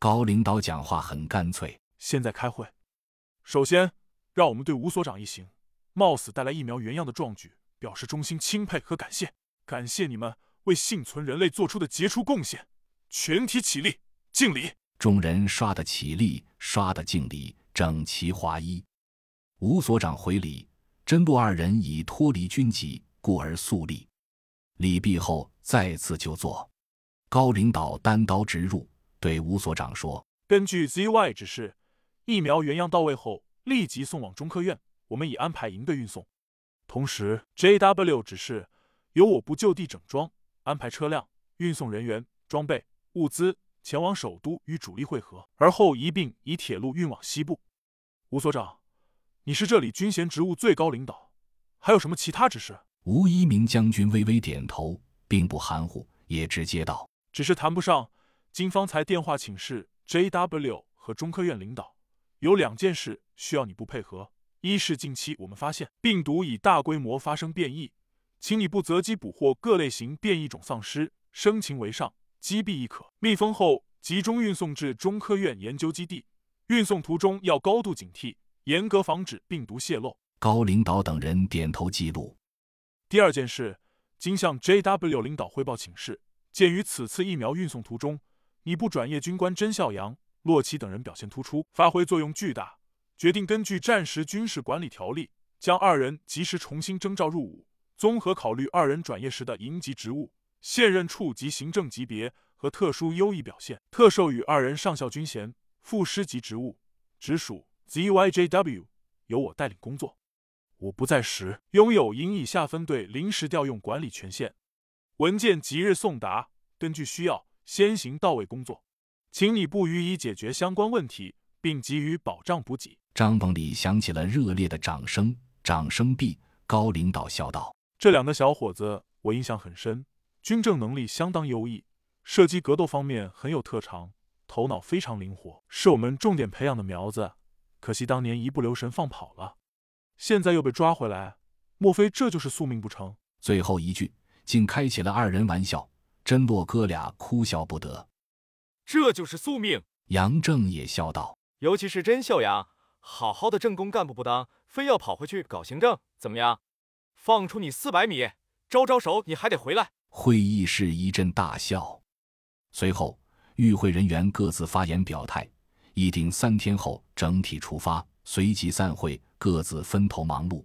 高领导讲话很干脆。现在开会，首先让我们对吴所长一行冒死带来疫苗原样的壮举表示衷心钦佩和感谢。感谢你们为幸存人类做出的杰出贡献，全体起立敬礼。众人刷的起立，刷的敬礼，整齐划一。吴所长回礼，真洛二人已脱离军籍，故而肃立。礼毕后，再次就坐。高领导单刀直入，对吴所长说：“根据 ZY 指示，疫苗原样到位后立即送往中科院，我们已安排营队运送。同时，JW 指示。”由我部就地整装，安排车辆运送人员、装备、物资前往首都与主力会合，而后一并以铁路运往西部。吴所长，你是这里军衔职务最高领导，还有什么其他指示？吴一鸣将军微微点头，并不含糊，也直接道：“只是谈不上。今方才电话请示 JW 和中科院领导，有两件事需要你不配合。一是近期我们发现病毒已大规模发生变异。”请你不择机捕获各类型变异种丧尸，生擒为上，击毙亦可。密封后集中运送至中科院研究基地，运送途中要高度警惕，严格防止病毒泄露。高领导等人点头记录。第二件事，经向 JW 领导汇报请示，鉴于此次疫苗运送途中，你部转业军官甄孝阳、洛奇等人表现突出，发挥作用巨大，决定根据战时军事管理条例，将二人及时重新征召入伍。综合考虑二人转业时的营级职务、现任处级行政级别和特殊优异表现，特授予二人上校军衔、副师级职务，直属 ZYJW，由我带领工作。我不在时，拥有营以下分队临时调用管理权限。文件即日送达，根据需要先行到位工作，请你部予以解决相关问题，并给予保障补给。帐篷里响起了热烈的掌声，掌声毕，高领导笑道。这两个小伙子我印象很深，军政能力相当优异，射击格斗方面很有特长，头脑非常灵活，是我们重点培养的苗子。可惜当年一不留神放跑了，现在又被抓回来，莫非这就是宿命不成？最后一句竟开起了二人玩笑，真洛哥俩哭笑不得。这就是宿命。杨正也笑道：“尤其是甄秀阳，好好的政工干部不当，非要跑回去搞行政，怎么样？”放出你四百米，招招手，你还得回来。会议室一阵大笑。随后，与会人员各自发言表态，议定三天后整体出发，随即散会，各自分头忙碌。